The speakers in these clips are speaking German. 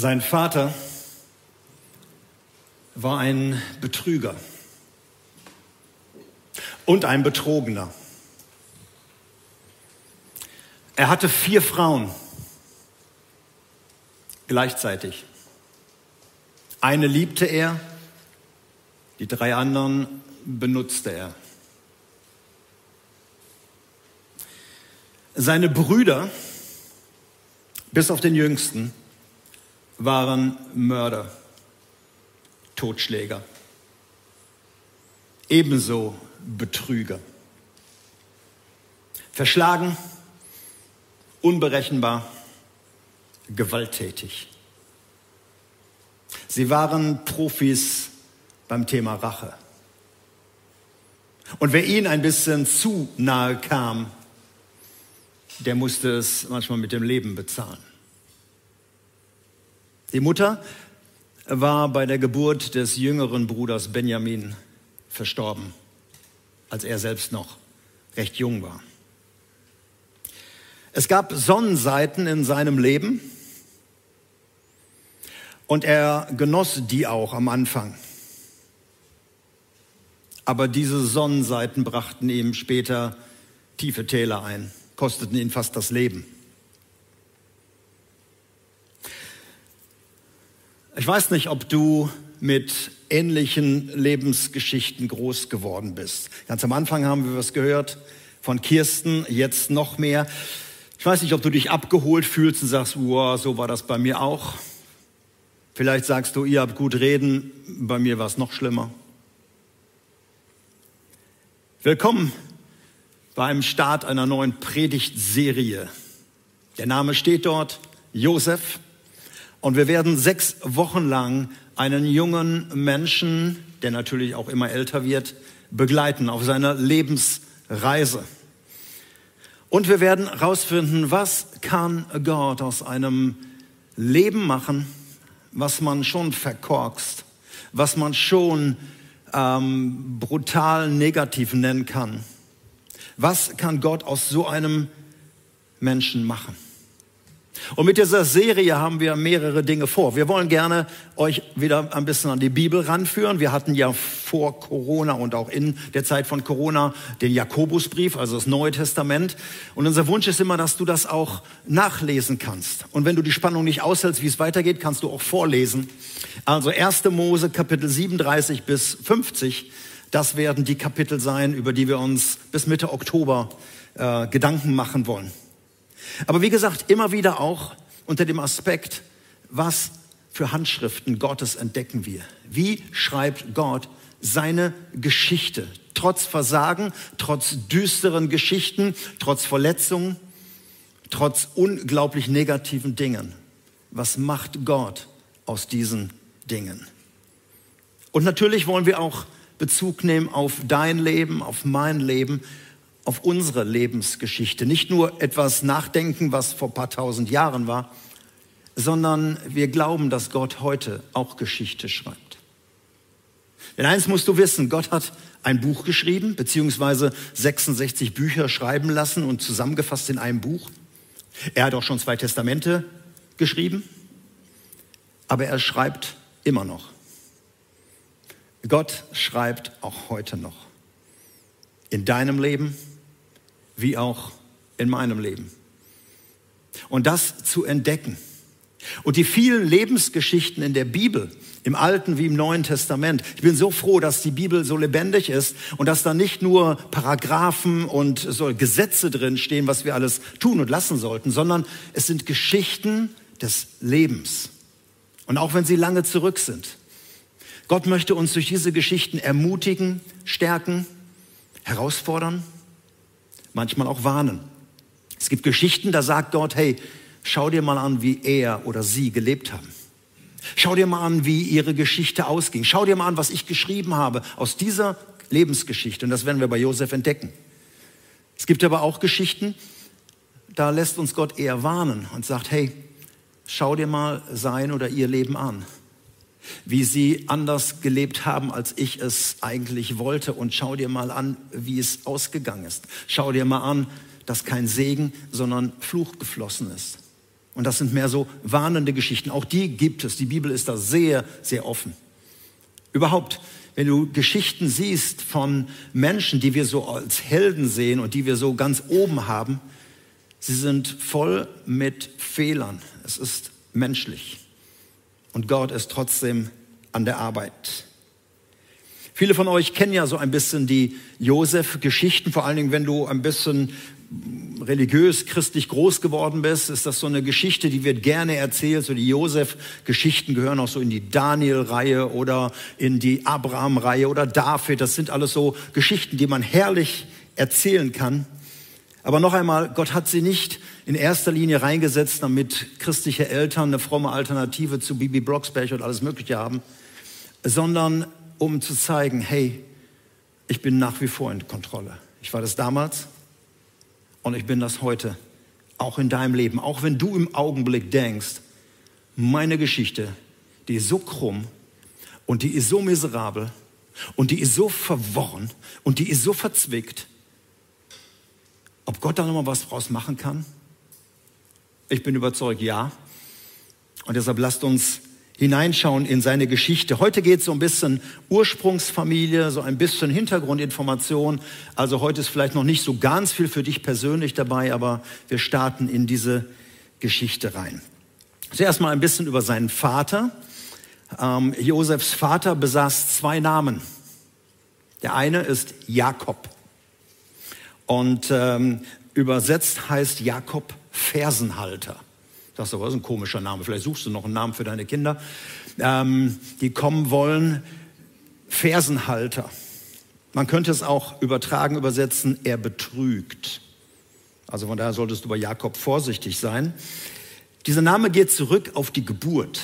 Sein Vater war ein Betrüger und ein Betrogener. Er hatte vier Frauen gleichzeitig. Eine liebte er, die drei anderen benutzte er. Seine Brüder, bis auf den jüngsten, waren Mörder, Totschläger, ebenso Betrüger. Verschlagen, unberechenbar, gewalttätig. Sie waren Profis beim Thema Rache. Und wer ihnen ein bisschen zu nahe kam, der musste es manchmal mit dem Leben bezahlen. Die Mutter war bei der Geburt des jüngeren Bruders Benjamin verstorben, als er selbst noch recht jung war. Es gab Sonnenseiten in seinem Leben und er genoss die auch am Anfang. Aber diese Sonnenseiten brachten ihm später tiefe Täler ein, kosteten ihn fast das Leben. Ich weiß nicht, ob du mit ähnlichen Lebensgeschichten groß geworden bist. Ganz am Anfang haben wir was gehört von Kirsten, jetzt noch mehr. Ich weiß nicht, ob du dich abgeholt fühlst und sagst, wow, so war das bei mir auch. Vielleicht sagst du, ihr habt gut reden, bei mir war es noch schlimmer. Willkommen beim Start einer neuen Predigtserie. Der Name steht dort, Josef. Und wir werden sechs Wochen lang einen jungen Menschen, der natürlich auch immer älter wird, begleiten auf seiner Lebensreise. Und wir werden herausfinden, was kann Gott aus einem Leben machen, was man schon verkorkst, was man schon ähm, brutal negativ nennen kann. Was kann Gott aus so einem Menschen machen? Und mit dieser Serie haben wir mehrere Dinge vor. Wir wollen gerne euch wieder ein bisschen an die Bibel ranführen. Wir hatten ja vor Corona und auch in der Zeit von Corona den Jakobusbrief, also das Neue Testament. Und unser Wunsch ist immer, dass du das auch nachlesen kannst. Und wenn du die Spannung nicht aushältst, wie es weitergeht, kannst du auch vorlesen. Also 1. Mose Kapitel 37 bis 50. Das werden die Kapitel sein, über die wir uns bis Mitte Oktober äh, Gedanken machen wollen. Aber wie gesagt, immer wieder auch unter dem Aspekt, was für Handschriften Gottes entdecken wir. Wie schreibt Gott seine Geschichte? Trotz Versagen, trotz düsteren Geschichten, trotz Verletzungen, trotz unglaublich negativen Dingen. Was macht Gott aus diesen Dingen? Und natürlich wollen wir auch Bezug nehmen auf dein Leben, auf mein Leben auf unsere Lebensgeschichte. Nicht nur etwas nachdenken, was vor ein paar tausend Jahren war, sondern wir glauben, dass Gott heute auch Geschichte schreibt. Denn eins musst du wissen, Gott hat ein Buch geschrieben, beziehungsweise 66 Bücher schreiben lassen und zusammengefasst in einem Buch. Er hat auch schon zwei Testamente geschrieben, aber er schreibt immer noch. Gott schreibt auch heute noch. In deinem Leben, wie auch in meinem Leben. Und das zu entdecken. Und die vielen Lebensgeschichten in der Bibel, im Alten wie im Neuen Testament. Ich bin so froh, dass die Bibel so lebendig ist und dass da nicht nur Paragraphen und so Gesetze drin stehen, was wir alles tun und lassen sollten, sondern es sind Geschichten des Lebens. Und auch wenn sie lange zurück sind. Gott möchte uns durch diese Geschichten ermutigen, stärken, herausfordern manchmal auch warnen. Es gibt Geschichten, da sagt Gott, hey, schau dir mal an, wie er oder sie gelebt haben. Schau dir mal an, wie ihre Geschichte ausging. Schau dir mal an, was ich geschrieben habe aus dieser Lebensgeschichte. Und das werden wir bei Josef entdecken. Es gibt aber auch Geschichten, da lässt uns Gott eher warnen und sagt, hey, schau dir mal sein oder ihr Leben an wie sie anders gelebt haben, als ich es eigentlich wollte. Und schau dir mal an, wie es ausgegangen ist. Schau dir mal an, dass kein Segen, sondern Fluch geflossen ist. Und das sind mehr so warnende Geschichten. Auch die gibt es. Die Bibel ist da sehr, sehr offen. Überhaupt, wenn du Geschichten siehst von Menschen, die wir so als Helden sehen und die wir so ganz oben haben, sie sind voll mit Fehlern. Es ist menschlich. Und Gott ist trotzdem an der Arbeit. Viele von euch kennen ja so ein bisschen die Josef-Geschichten, vor allen Dingen, wenn du ein bisschen religiös, christlich groß geworden bist, ist das so eine Geschichte, die wird gerne erzählt. So die Josef-Geschichten gehören auch so in die Daniel-Reihe oder in die Abraham-Reihe oder David. Das sind alles so Geschichten, die man herrlich erzählen kann. Aber noch einmal, Gott hat sie nicht in erster Linie reingesetzt, damit christliche Eltern eine fromme Alternative zu Bibi Blocksberg und alles Mögliche haben, sondern um zu zeigen, hey, ich bin nach wie vor in Kontrolle. Ich war das damals, und ich bin das heute, auch in deinem Leben. Auch wenn du im Augenblick denkst, meine Geschichte, die ist so krumm und die ist so miserabel und die ist so verworren und die ist so verzwickt. Ob Gott da nochmal was draus machen kann? Ich bin überzeugt, ja. Und deshalb lasst uns hineinschauen in seine Geschichte. Heute geht es so ein bisschen Ursprungsfamilie, so ein bisschen Hintergrundinformation. Also heute ist vielleicht noch nicht so ganz viel für dich persönlich dabei, aber wir starten in diese Geschichte rein. Zuerst mal ein bisschen über seinen Vater. Ähm, Josefs Vater besaß zwei Namen. Der eine ist Jakob und ähm, übersetzt heißt Jakob Fersenhalter. Das ist ein komischer Name. Vielleicht suchst du noch einen Namen für deine Kinder. Ähm, die kommen wollen. Fersenhalter. Man könnte es auch übertragen, übersetzen, er betrügt. Also von daher solltest du bei Jakob vorsichtig sein. Dieser Name geht zurück auf die Geburt.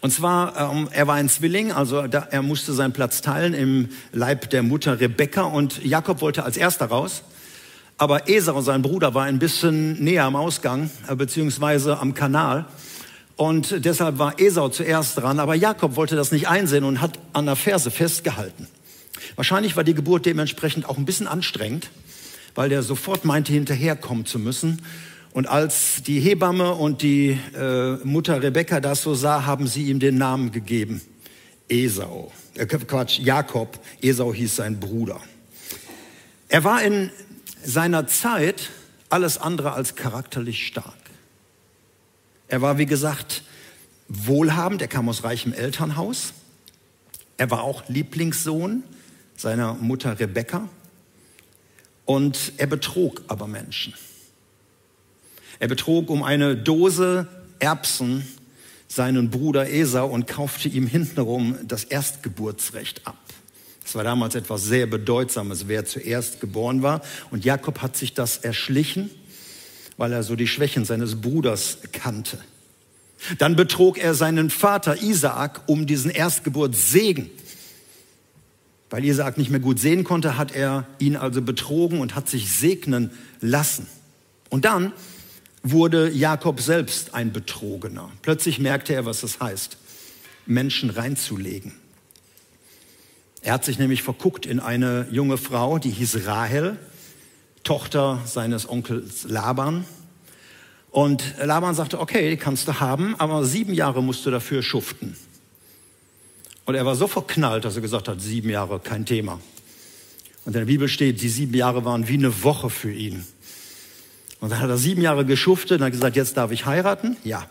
Und zwar, ähm, er war ein Zwilling, also da, er musste seinen Platz teilen im Leib der Mutter Rebekka und Jakob wollte als erster raus. Aber Esau, sein Bruder, war ein bisschen näher am Ausgang, äh, beziehungsweise am Kanal. Und deshalb war Esau zuerst dran. Aber Jakob wollte das nicht einsehen und hat an der Ferse festgehalten. Wahrscheinlich war die Geburt dementsprechend auch ein bisschen anstrengend, weil der sofort meinte, hinterherkommen zu müssen. Und als die Hebamme und die äh, Mutter Rebekka das so sah, haben sie ihm den Namen gegeben. Esau. Äh, Quatsch, Jakob. Esau hieß sein Bruder. Er war in seiner Zeit alles andere als charakterlich stark. Er war, wie gesagt, wohlhabend, er kam aus reichem Elternhaus. Er war auch Lieblingssohn seiner Mutter Rebekka. Und er betrog aber Menschen. Er betrog um eine Dose Erbsen seinen Bruder Esau und kaufte ihm hintenrum das Erstgeburtsrecht ab. Es war damals etwas sehr Bedeutsames, wer zuerst geboren war. Und Jakob hat sich das erschlichen, weil er so die Schwächen seines Bruders kannte. Dann betrog er seinen Vater Isaak um diesen Erstgeburtssegen. Weil Isaak nicht mehr gut sehen konnte, hat er ihn also betrogen und hat sich segnen lassen. Und dann wurde Jakob selbst ein Betrogener. Plötzlich merkte er, was es heißt, Menschen reinzulegen. Er hat sich nämlich verguckt in eine junge Frau, die hieß Rahel, Tochter seines Onkels Laban. Und Laban sagte, okay, die kannst du haben, aber sieben Jahre musst du dafür schuften. Und er war so verknallt, dass er gesagt hat, sieben Jahre, kein Thema. Und in der Bibel steht, die sieben Jahre waren wie eine Woche für ihn. Und dann hat er sieben Jahre geschuftet und hat gesagt, jetzt darf ich heiraten? Ja.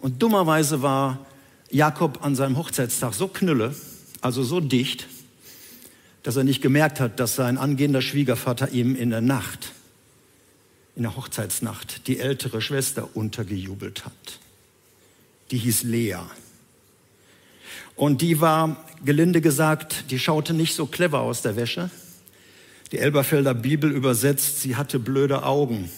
Und dummerweise war Jakob an seinem Hochzeitstag so knülle, also so dicht, dass er nicht gemerkt hat, dass sein angehender Schwiegervater ihm in der Nacht, in der Hochzeitsnacht, die ältere Schwester untergejubelt hat. Die hieß Lea. Und die war, gelinde gesagt, die schaute nicht so clever aus der Wäsche. Die Elberfelder Bibel übersetzt, sie hatte blöde Augen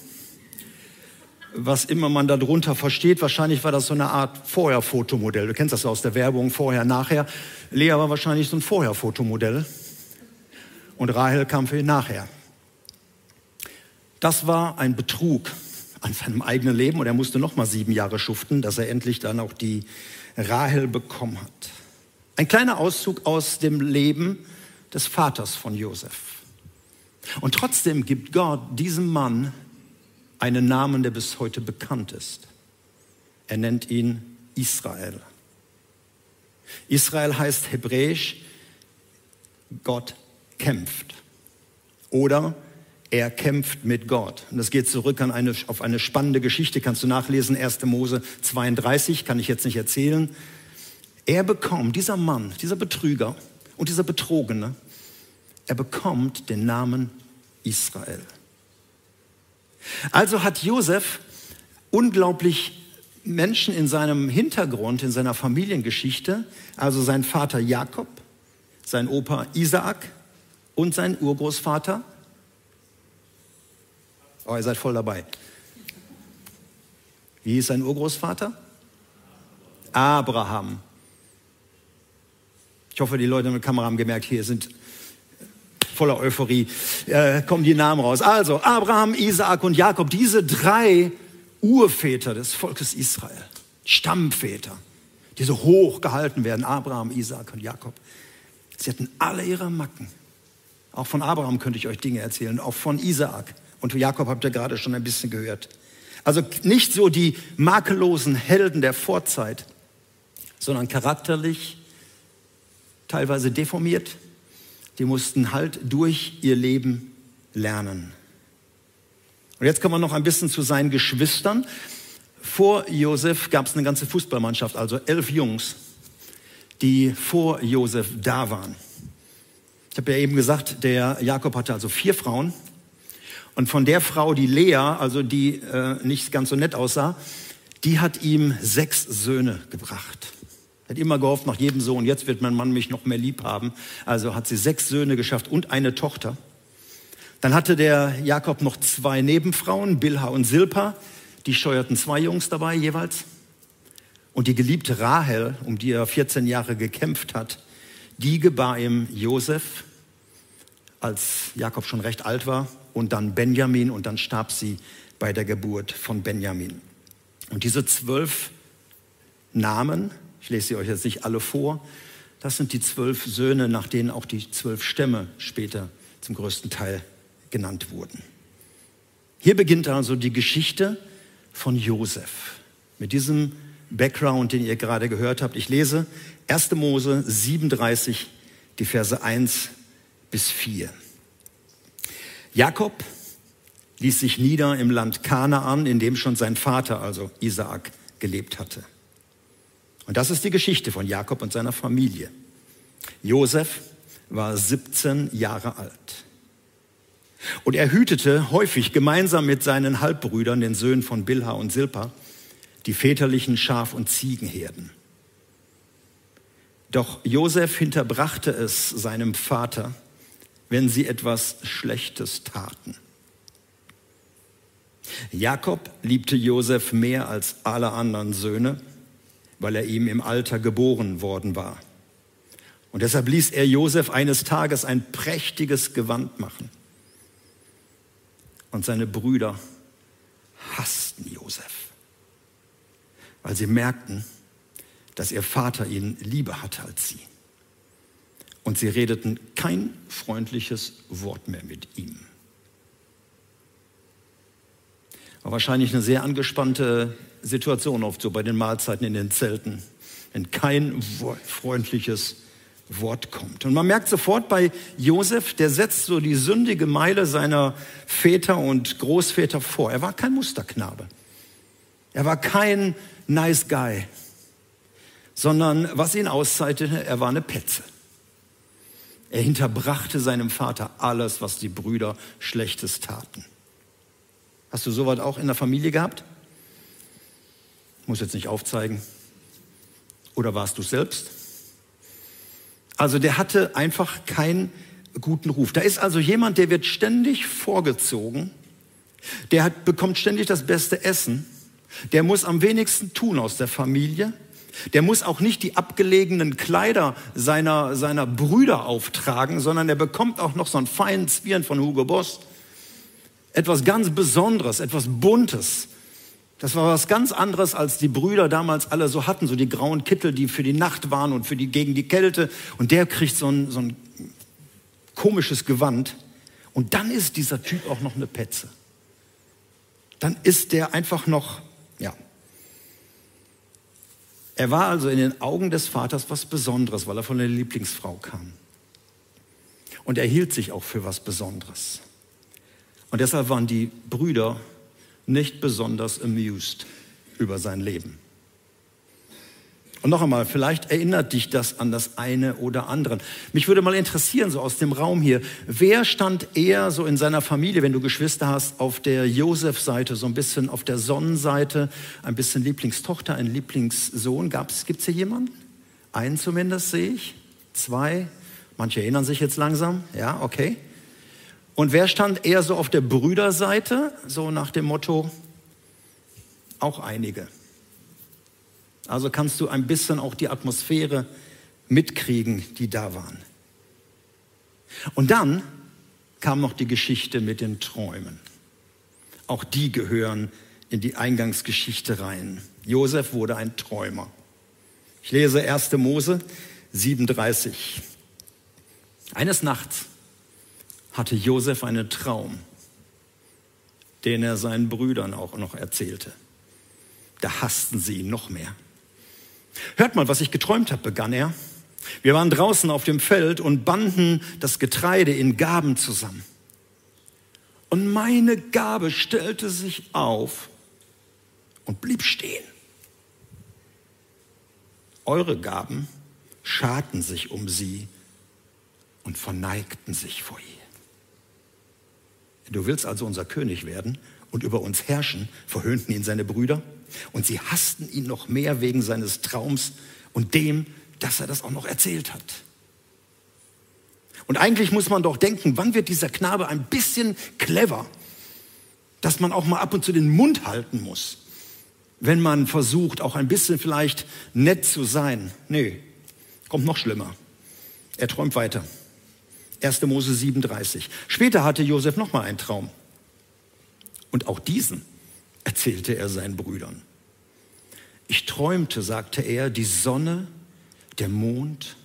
was immer man darunter versteht. Wahrscheinlich war das so eine Art Vorher-Fotomodell. Du kennst das aus der Werbung, vorher, nachher. Lea war wahrscheinlich so ein Vorher-Fotomodell. Und Rahel kam für ihn nachher. Das war ein Betrug an seinem eigenen Leben und er musste noch mal sieben Jahre schuften, dass er endlich dann auch die Rahel bekommen hat. Ein kleiner Auszug aus dem Leben des Vaters von Josef. Und trotzdem gibt Gott diesem Mann einen Namen, der bis heute bekannt ist. Er nennt ihn Israel. Israel heißt hebräisch, Gott kämpft. Oder er kämpft mit Gott. Und das geht zurück an eine, auf eine spannende Geschichte, kannst du nachlesen, 1. Mose 32, kann ich jetzt nicht erzählen. Er bekommt, dieser Mann, dieser Betrüger und dieser Betrogene, er bekommt den Namen Israel. Also hat Josef unglaublich Menschen in seinem Hintergrund, in seiner Familiengeschichte, also sein Vater Jakob, sein Opa Isaak und sein Urgroßvater. Oh, ihr seid voll dabei. Wie hieß sein Urgroßvater? Abraham. Ich hoffe, die Leute mit Kamera haben gemerkt, hier sind voller Euphorie, äh, kommen die Namen raus. Also Abraham, Isaak und Jakob, diese drei Urväter des Volkes Israel, Stammväter, die so hoch gehalten werden, Abraham, Isaak und Jakob. Sie hatten alle ihre Macken. Auch von Abraham könnte ich euch Dinge erzählen, auch von Isaak. Und Jakob habt ihr gerade schon ein bisschen gehört. Also nicht so die makellosen Helden der Vorzeit, sondern charakterlich, teilweise deformiert. Die mussten halt durch ihr Leben lernen. Und jetzt kommen wir noch ein bisschen zu seinen Geschwistern. Vor Josef gab es eine ganze Fußballmannschaft, also elf Jungs, die vor Josef da waren. Ich habe ja eben gesagt, der Jakob hatte also vier Frauen. Und von der Frau, die Lea, also die äh, nicht ganz so nett aussah, die hat ihm sechs Söhne gebracht. Er hat immer gehofft, nach jedem Sohn, jetzt wird mein Mann mich noch mehr lieb haben. Also hat sie sechs Söhne geschafft und eine Tochter. Dann hatte der Jakob noch zwei Nebenfrauen, Bilha und Silpa. Die steuerten zwei Jungs dabei jeweils. Und die geliebte Rahel, um die er 14 Jahre gekämpft hat, die gebar ihm Josef, als Jakob schon recht alt war, und dann Benjamin und dann starb sie bei der Geburt von Benjamin. Und diese zwölf Namen, ich lese sie euch jetzt nicht alle vor, das sind die zwölf Söhne, nach denen auch die zwölf Stämme später zum größten Teil genannt wurden. Hier beginnt also die Geschichte von Josef mit diesem Background, den ihr gerade gehört habt. Ich lese 1. Mose 37, die Verse 1 bis 4. Jakob ließ sich nieder im Land Kanaan, in dem schon sein Vater, also Isaak, gelebt hatte. Und das ist die Geschichte von Jakob und seiner Familie. Josef war 17 Jahre alt. Und er hütete häufig gemeinsam mit seinen Halbbrüdern, den Söhnen von Bilha und Silpa, die väterlichen Schaf- und Ziegenherden. Doch Josef hinterbrachte es seinem Vater, wenn sie etwas Schlechtes taten. Jakob liebte Josef mehr als alle anderen Söhne, weil er ihm im Alter geboren worden war. Und deshalb ließ er Josef eines Tages ein prächtiges Gewand machen und seine Brüder hassten Josef, weil sie merkten, dass ihr Vater ihn lieber hatte als sie. Und sie redeten kein freundliches Wort mehr mit ihm. War wahrscheinlich eine sehr angespannte Situation oft so bei den Mahlzeiten in den Zelten, wenn kein freundliches Wort kommt. Und man merkt sofort bei Josef, der setzt so die sündige Meile seiner Väter und Großväter vor. Er war kein Musterknabe. Er war kein nice guy, sondern was ihn auszeichnete, er war eine Petze. Er hinterbrachte seinem Vater alles, was die Brüder Schlechtes taten. Hast du sowas auch in der Familie gehabt? Muss jetzt nicht aufzeigen. Oder warst du selbst? Also der hatte einfach keinen guten Ruf. Da ist also jemand, der wird ständig vorgezogen, der hat, bekommt ständig das beste Essen, der muss am wenigsten tun aus der Familie, der muss auch nicht die abgelegenen Kleider seiner, seiner Brüder auftragen, sondern er bekommt auch noch so einen feinen Zwirn von Hugo Boss. Etwas ganz Besonderes, etwas Buntes. Das war was ganz anderes, als die Brüder damals alle so hatten, so die grauen Kittel, die für die Nacht waren und für die, gegen die Kälte. Und der kriegt so ein, so ein komisches Gewand. Und dann ist dieser Typ auch noch eine Petze. dann ist der einfach noch, ja. Er war also in den Augen des Vaters was Besonderes, weil er von der Lieblingsfrau kam. Und er hielt sich auch für was Besonderes. Und deshalb waren die Brüder nicht besonders amused über sein Leben. Und noch einmal, vielleicht erinnert dich das an das eine oder andere. Mich würde mal interessieren, so aus dem Raum hier, wer stand eher so in seiner Familie, wenn du Geschwister hast, auf der Josef-Seite, so ein bisschen auf der Sonnenseite, ein bisschen Lieblingstochter, ein Lieblingssohn? Gibt es hier jemanden? Einen zumindest sehe ich. Zwei. Manche erinnern sich jetzt langsam. Ja, okay. Und wer stand eher so auf der Brüderseite, so nach dem Motto, auch einige. Also kannst du ein bisschen auch die Atmosphäre mitkriegen, die da waren. Und dann kam noch die Geschichte mit den Träumen. Auch die gehören in die Eingangsgeschichte rein. Josef wurde ein Träumer. Ich lese 1. Mose 37. Eines Nachts hatte Josef einen Traum, den er seinen Brüdern auch noch erzählte. Da hassten sie ihn noch mehr. Hört mal, was ich geträumt habe, begann er. Wir waren draußen auf dem Feld und banden das Getreide in Gaben zusammen. Und meine Gabe stellte sich auf und blieb stehen. Eure Gaben scharten sich um sie und verneigten sich vor ihr. Du willst also unser König werden und über uns herrschen, verhöhnten ihn seine Brüder. Und sie hassten ihn noch mehr wegen seines Traums und dem, dass er das auch noch erzählt hat. Und eigentlich muss man doch denken, wann wird dieser Knabe ein bisschen clever, dass man auch mal ab und zu den Mund halten muss, wenn man versucht, auch ein bisschen vielleicht nett zu sein. Nee, kommt noch schlimmer. Er träumt weiter. 1. Mose 37. Später hatte Josef noch mal einen Traum. Und auch diesen erzählte er seinen Brüdern. Ich träumte, sagte er, die Sonne, der Mond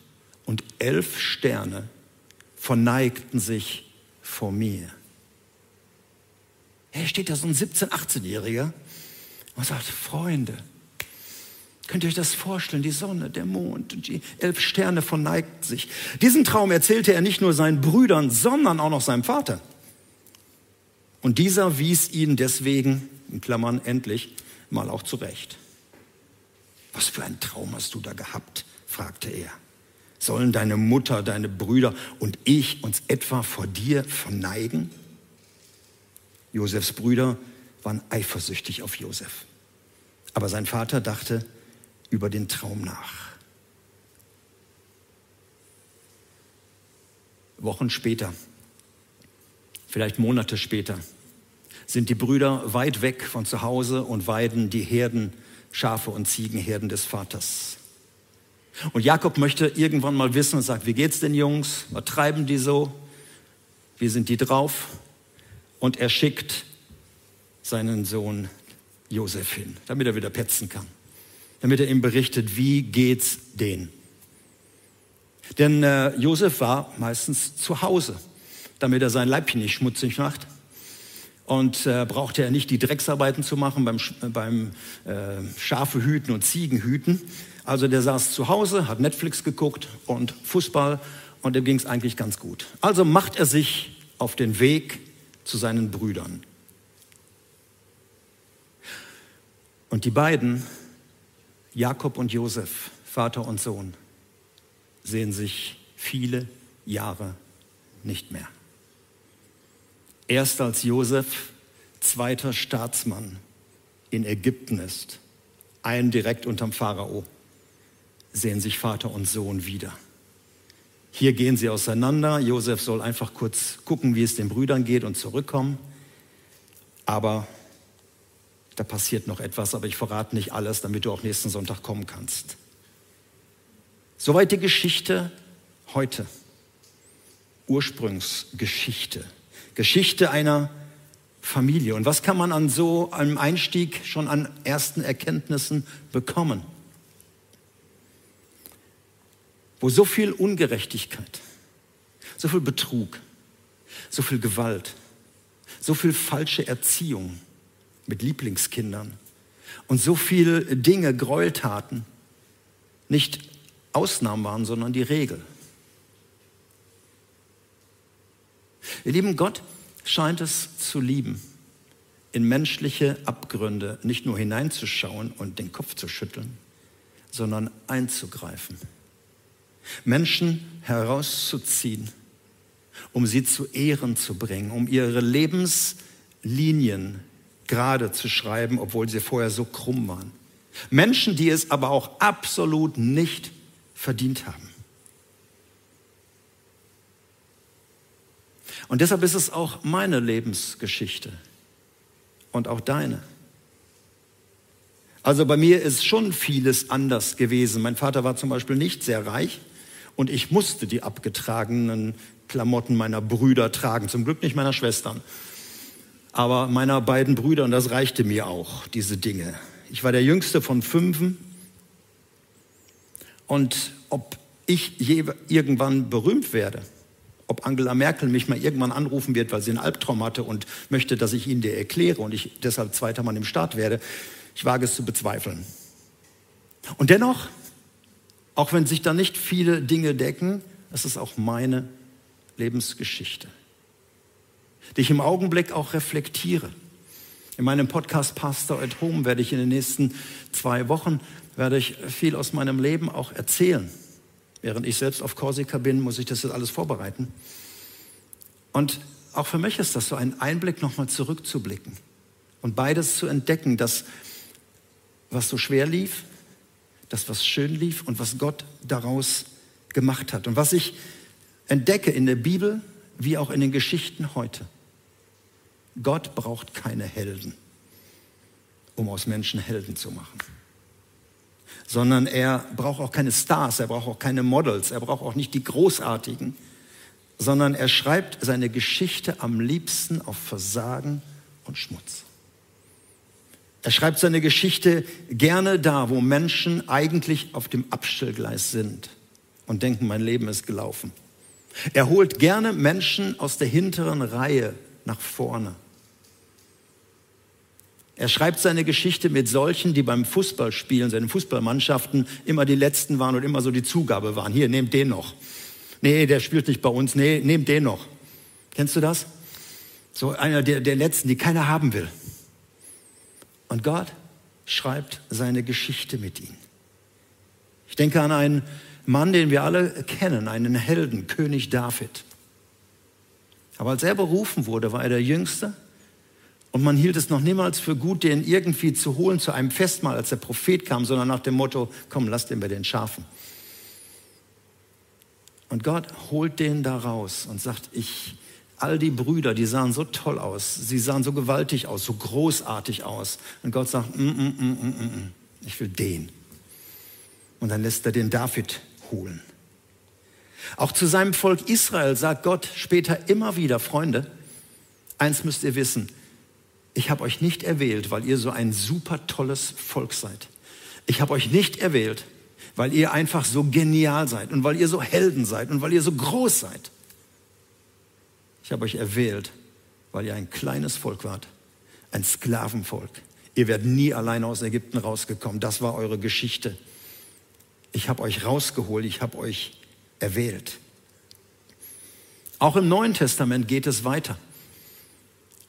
und elf Sterne verneigten sich vor mir. Er steht da so ein 17-, 18-Jähriger und sagt, Freunde, könnt ihr euch das vorstellen? Die Sonne, der Mond und die elf Sterne verneigten sich. Diesen Traum erzählte er nicht nur seinen Brüdern, sondern auch noch seinem Vater. Und dieser wies ihn deswegen, in Klammern endlich, mal auch zurecht. Was für einen Traum hast du da gehabt? fragte er. Sollen deine Mutter, deine Brüder und ich uns etwa vor dir verneigen? Josefs Brüder waren eifersüchtig auf Josef. Aber sein Vater dachte über den Traum nach. Wochen später, vielleicht Monate später, sind die Brüder weit weg von zu Hause und weiden die Herden, Schafe und Ziegenherden des Vaters. Und Jakob möchte irgendwann mal wissen und sagt, wie geht's den Jungs? Was treiben die so? Wie sind die drauf? Und er schickt seinen Sohn Josef hin, damit er wieder petzen kann. Damit er ihm berichtet, wie geht's denen. Denn äh, Josef war meistens zu Hause, damit er sein Leibchen nicht schmutzig macht und äh, brauchte er nicht die Drecksarbeiten zu machen beim, beim äh, Schafe hüten und Ziegen hüten. Also der saß zu Hause, hat Netflix geguckt und Fußball und dem ging es eigentlich ganz gut. Also macht er sich auf den Weg zu seinen Brüdern. Und die beiden, Jakob und Josef, Vater und Sohn, sehen sich viele Jahre nicht mehr. Erst als Josef zweiter Staatsmann in Ägypten ist, ein direkt unterm Pharao, sehen sich Vater und Sohn wieder. Hier gehen sie auseinander. Josef soll einfach kurz gucken, wie es den Brüdern geht und zurückkommen. Aber da passiert noch etwas, aber ich verrate nicht alles, damit du auch nächsten Sonntag kommen kannst. Soweit die Geschichte heute. Ursprungsgeschichte. Geschichte einer Familie. Und was kann man an so einem Einstieg schon an ersten Erkenntnissen bekommen? Wo so viel Ungerechtigkeit, so viel Betrug, so viel Gewalt, so viel falsche Erziehung mit Lieblingskindern und so viele Dinge, Gräueltaten nicht Ausnahmen waren, sondern die Regel. Ihr lieben, Gott scheint es zu lieben, in menschliche Abgründe nicht nur hineinzuschauen und den Kopf zu schütteln, sondern einzugreifen. Menschen herauszuziehen, um sie zu Ehren zu bringen, um ihre Lebenslinien gerade zu schreiben, obwohl sie vorher so krumm waren. Menschen, die es aber auch absolut nicht verdient haben. Und deshalb ist es auch meine Lebensgeschichte und auch deine. Also bei mir ist schon vieles anders gewesen. Mein Vater war zum Beispiel nicht sehr reich und ich musste die abgetragenen Klamotten meiner Brüder tragen. Zum Glück nicht meiner Schwestern, aber meiner beiden Brüder und das reichte mir auch, diese Dinge. Ich war der jüngste von fünfen und ob ich je irgendwann berühmt werde, ob Angela Merkel mich mal irgendwann anrufen wird, weil sie einen Albtraum hatte und möchte, dass ich ihn dir erkläre und ich deshalb zweiter Mann im Staat werde, ich wage es zu bezweifeln. Und dennoch, auch wenn sich da nicht viele Dinge decken, es ist auch meine Lebensgeschichte, die ich im Augenblick auch reflektiere. In meinem Podcast Pastor at Home werde ich in den nächsten zwei Wochen werde ich viel aus meinem Leben auch erzählen. Während ich selbst auf Korsika bin, muss ich das jetzt alles vorbereiten. Und auch für mich ist das so ein Einblick, nochmal zurückzublicken und beides zu entdecken, dass was so schwer lief, das, was schön lief und was Gott daraus gemacht hat. Und was ich entdecke in der Bibel wie auch in den Geschichten heute. Gott braucht keine Helden, um aus Menschen Helden zu machen sondern er braucht auch keine Stars, er braucht auch keine Models, er braucht auch nicht die Großartigen, sondern er schreibt seine Geschichte am liebsten auf Versagen und Schmutz. Er schreibt seine Geschichte gerne da, wo Menschen eigentlich auf dem Abstellgleis sind und denken, mein Leben ist gelaufen. Er holt gerne Menschen aus der hinteren Reihe nach vorne er schreibt seine Geschichte mit solchen, die beim Fußballspielen, seinen Fußballmannschaften immer die Letzten waren und immer so die Zugabe waren. Hier, nehmt den noch. Nee, der spielt nicht bei uns. Nee, nehmt den noch. Kennst du das? So einer der, der Letzten, die keiner haben will. Und Gott schreibt seine Geschichte mit ihm. Ich denke an einen Mann, den wir alle kennen, einen Helden, König David. Aber als er berufen wurde, war er der Jüngste und man hielt es noch niemals für gut, den irgendwie zu holen zu einem Festmahl, als der Prophet kam, sondern nach dem Motto, komm, lass den bei den Schafen. Und Gott holt den da raus und sagt, ich, all die Brüder, die sahen so toll aus, sie sahen so gewaltig aus, so großartig aus. Und Gott sagt, mm, mm, mm, mm, mm, mm ich will den. Und dann lässt er den David holen. Auch zu seinem Volk Israel sagt Gott später immer wieder, Freunde, eins müsst ihr wissen, ich habe euch nicht erwählt, weil ihr so ein super tolles Volk seid. Ich habe euch nicht erwählt, weil ihr einfach so genial seid und weil ihr so Helden seid und weil ihr so groß seid. Ich habe euch erwählt, weil ihr ein kleines Volk wart, ein Sklavenvolk. Ihr werdet nie alleine aus Ägypten rausgekommen. Das war eure Geschichte. Ich habe euch rausgeholt, ich habe euch erwählt. Auch im Neuen Testament geht es weiter.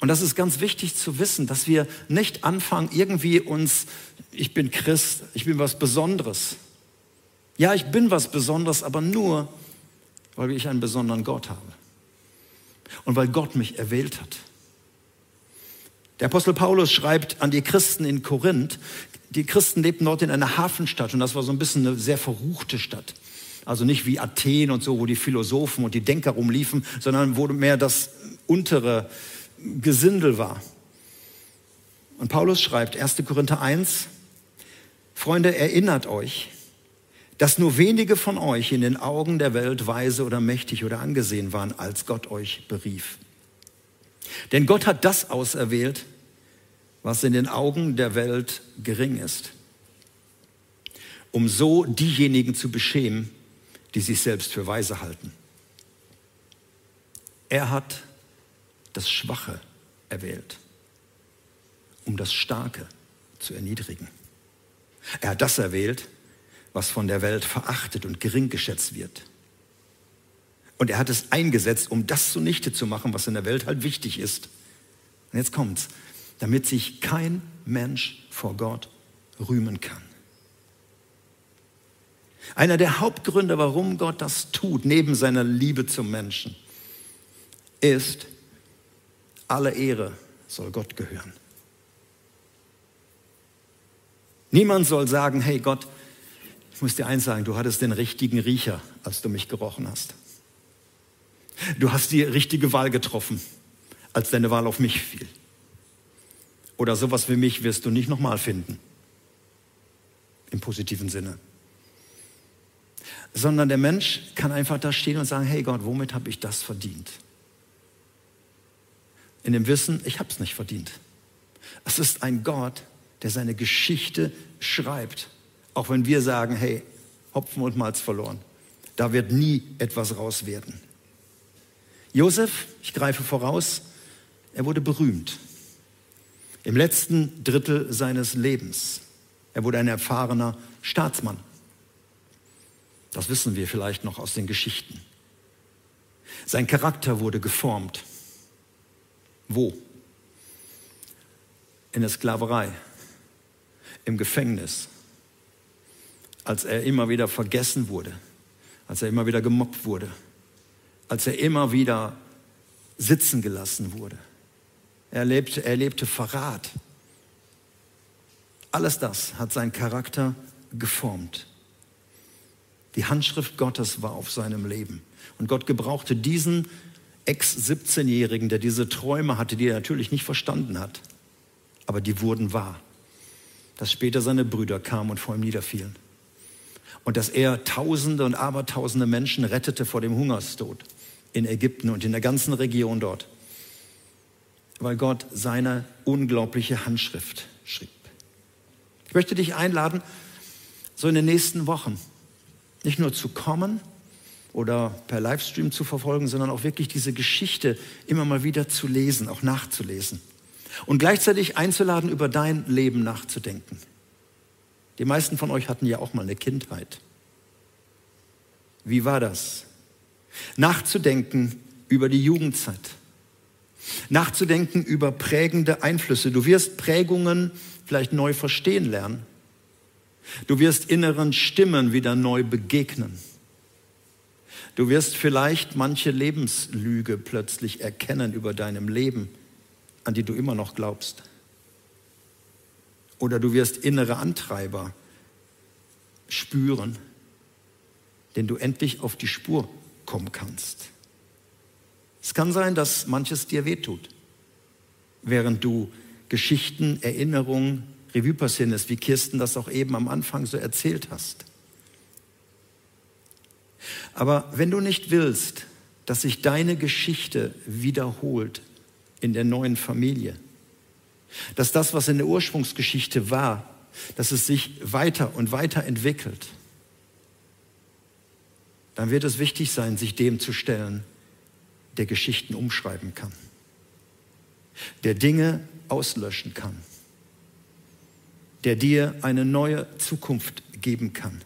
Und das ist ganz wichtig zu wissen, dass wir nicht anfangen, irgendwie uns, ich bin Christ, ich bin was Besonderes. Ja, ich bin was Besonderes, aber nur, weil ich einen besonderen Gott habe. Und weil Gott mich erwählt hat. Der Apostel Paulus schreibt an die Christen in Korinth, die Christen lebten dort in einer Hafenstadt und das war so ein bisschen eine sehr verruchte Stadt. Also nicht wie Athen und so, wo die Philosophen und die Denker rumliefen, sondern wo mehr das untere Gesindel war. Und Paulus schreibt, 1. Korinther 1, Freunde, erinnert euch, dass nur wenige von euch in den Augen der Welt weise oder mächtig oder angesehen waren, als Gott euch berief. Denn Gott hat das auserwählt, was in den Augen der Welt gering ist, um so diejenigen zu beschämen, die sich selbst für weise halten. Er hat das Schwache erwählt, um das Starke zu erniedrigen. Er hat das erwählt, was von der Welt verachtet und gering geschätzt wird. Und er hat es eingesetzt, um das zunichte zu machen, was in der Welt halt wichtig ist. Und jetzt kommt's, damit sich kein Mensch vor Gott rühmen kann. Einer der Hauptgründe, warum Gott das tut, neben seiner Liebe zum Menschen, ist, alle Ehre soll Gott gehören. Niemand soll sagen, hey Gott, ich muss dir eins sagen, du hattest den richtigen Riecher, als du mich gerochen hast. Du hast die richtige Wahl getroffen, als deine Wahl auf mich fiel. Oder sowas wie mich wirst du nicht nochmal finden. Im positiven Sinne. Sondern der Mensch kann einfach da stehen und sagen, hey Gott, womit habe ich das verdient? In dem Wissen, ich habe es nicht verdient. Es ist ein Gott, der seine Geschichte schreibt. Auch wenn wir sagen, hey, Hopfen und Malz verloren. Da wird nie etwas raus werden. Josef, ich greife voraus, er wurde berühmt. Im letzten Drittel seines Lebens. Er wurde ein erfahrener Staatsmann. Das wissen wir vielleicht noch aus den Geschichten. Sein Charakter wurde geformt. Wo? In der Sklaverei, im Gefängnis, als er immer wieder vergessen wurde, als er immer wieder gemobbt wurde, als er immer wieder sitzen gelassen wurde. Er erlebte, er erlebte Verrat. Alles das hat seinen Charakter geformt. Die Handschrift Gottes war auf seinem Leben. Und Gott gebrauchte diesen Ex-17-Jährigen, der diese Träume hatte, die er natürlich nicht verstanden hat. Aber die wurden wahr. Dass später seine Brüder kamen und vor ihm niederfielen. Und dass er Tausende und Abertausende Menschen rettete vor dem Hungerstod in Ägypten und in der ganzen Region dort. Weil Gott seine unglaubliche Handschrift schrieb. Ich möchte dich einladen, so in den nächsten Wochen nicht nur zu kommen oder per Livestream zu verfolgen, sondern auch wirklich diese Geschichte immer mal wieder zu lesen, auch nachzulesen. Und gleichzeitig einzuladen, über dein Leben nachzudenken. Die meisten von euch hatten ja auch mal eine Kindheit. Wie war das? Nachzudenken über die Jugendzeit. Nachzudenken über prägende Einflüsse. Du wirst Prägungen vielleicht neu verstehen lernen. Du wirst inneren Stimmen wieder neu begegnen. Du wirst vielleicht manche Lebenslüge plötzlich erkennen über deinem Leben, an die du immer noch glaubst. Oder du wirst innere Antreiber spüren, denen du endlich auf die Spur kommen kannst. Es kann sein, dass manches dir wehtut, während du Geschichten, Erinnerungen, Revue passieren lässt, wie Kirsten das auch eben am Anfang so erzählt hast. Aber wenn du nicht willst, dass sich deine Geschichte wiederholt in der neuen Familie, dass das, was in der Ursprungsgeschichte war, dass es sich weiter und weiter entwickelt, dann wird es wichtig sein, sich dem zu stellen, der Geschichten umschreiben kann, der Dinge auslöschen kann der dir eine neue Zukunft geben kann,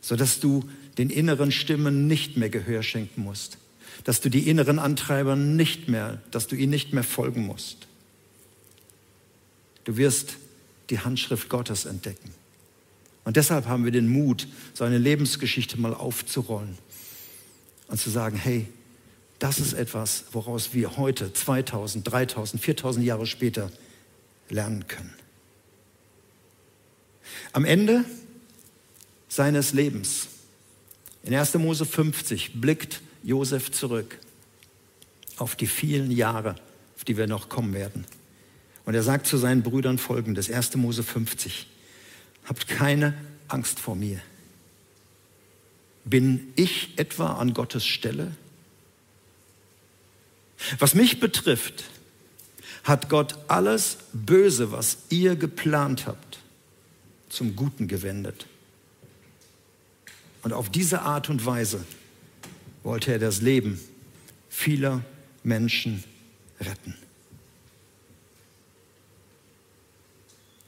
sodass du den inneren Stimmen nicht mehr Gehör schenken musst, dass du die inneren Antreiber nicht mehr, dass du ihnen nicht mehr folgen musst. Du wirst die Handschrift Gottes entdecken. Und deshalb haben wir den Mut, so eine Lebensgeschichte mal aufzurollen und zu sagen, hey, das ist etwas, woraus wir heute 2000, 3000, 4000 Jahre später lernen können. Am Ende seines Lebens, in 1. Mose 50, blickt Josef zurück auf die vielen Jahre, auf die wir noch kommen werden. Und er sagt zu seinen Brüdern folgendes, 1. Mose 50, habt keine Angst vor mir. Bin ich etwa an Gottes Stelle? Was mich betrifft, hat Gott alles Böse, was ihr geplant habt, zum Guten gewendet. Und auf diese Art und Weise wollte er das Leben vieler Menschen retten.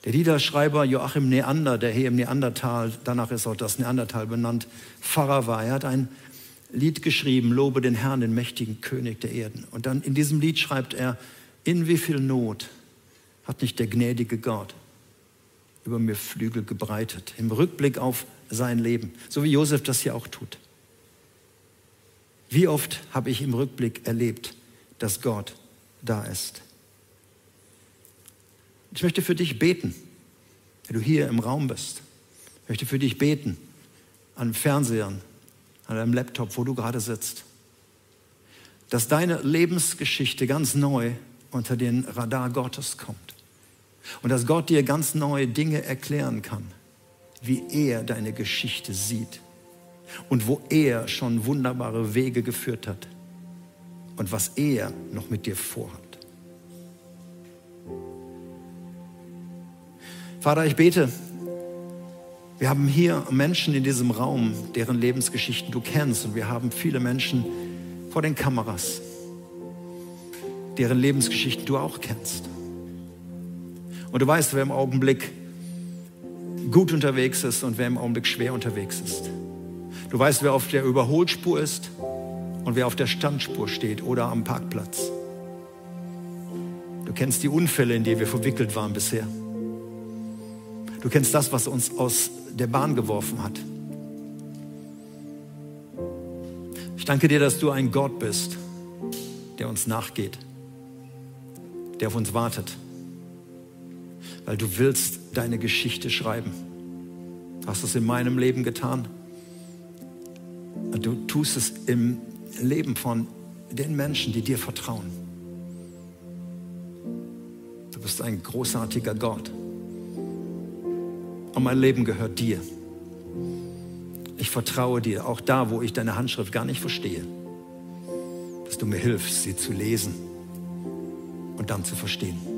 Der Liederschreiber Joachim Neander, der hier im Neandertal, danach ist auch das Neandertal benannt, Pfarrer war, er hat ein Lied geschrieben, Lobe den Herrn, den mächtigen König der Erden. Und dann in diesem Lied schreibt er, in wie viel Not hat nicht der gnädige Gott über mir Flügel gebreitet, im Rückblick auf sein Leben, so wie Josef das hier auch tut. Wie oft habe ich im Rückblick erlebt, dass Gott da ist. Ich möchte für dich beten, wenn du hier im Raum bist. Ich möchte für dich beten, an Fernsehern, an deinem Laptop, wo du gerade sitzt. Dass deine Lebensgeschichte ganz neu unter den Radar Gottes kommt. Und dass Gott dir ganz neue Dinge erklären kann, wie er deine Geschichte sieht und wo er schon wunderbare Wege geführt hat und was er noch mit dir vorhat. Vater, ich bete, wir haben hier Menschen in diesem Raum, deren Lebensgeschichten du kennst und wir haben viele Menschen vor den Kameras, deren Lebensgeschichten du auch kennst. Und du weißt, wer im Augenblick gut unterwegs ist und wer im Augenblick schwer unterwegs ist. Du weißt, wer auf der Überholspur ist und wer auf der Standspur steht oder am Parkplatz. Du kennst die Unfälle, in die wir verwickelt waren bisher. Du kennst das, was uns aus der Bahn geworfen hat. Ich danke dir, dass du ein Gott bist, der uns nachgeht, der auf uns wartet, weil du willst deine Geschichte schreiben. Du hast es in meinem Leben getan. Du tust es im Leben von den Menschen, die dir vertrauen. Du bist ein großartiger Gott. Und mein Leben gehört dir. Ich vertraue dir, auch da, wo ich deine Handschrift gar nicht verstehe, dass du mir hilfst, sie zu lesen und dann zu verstehen.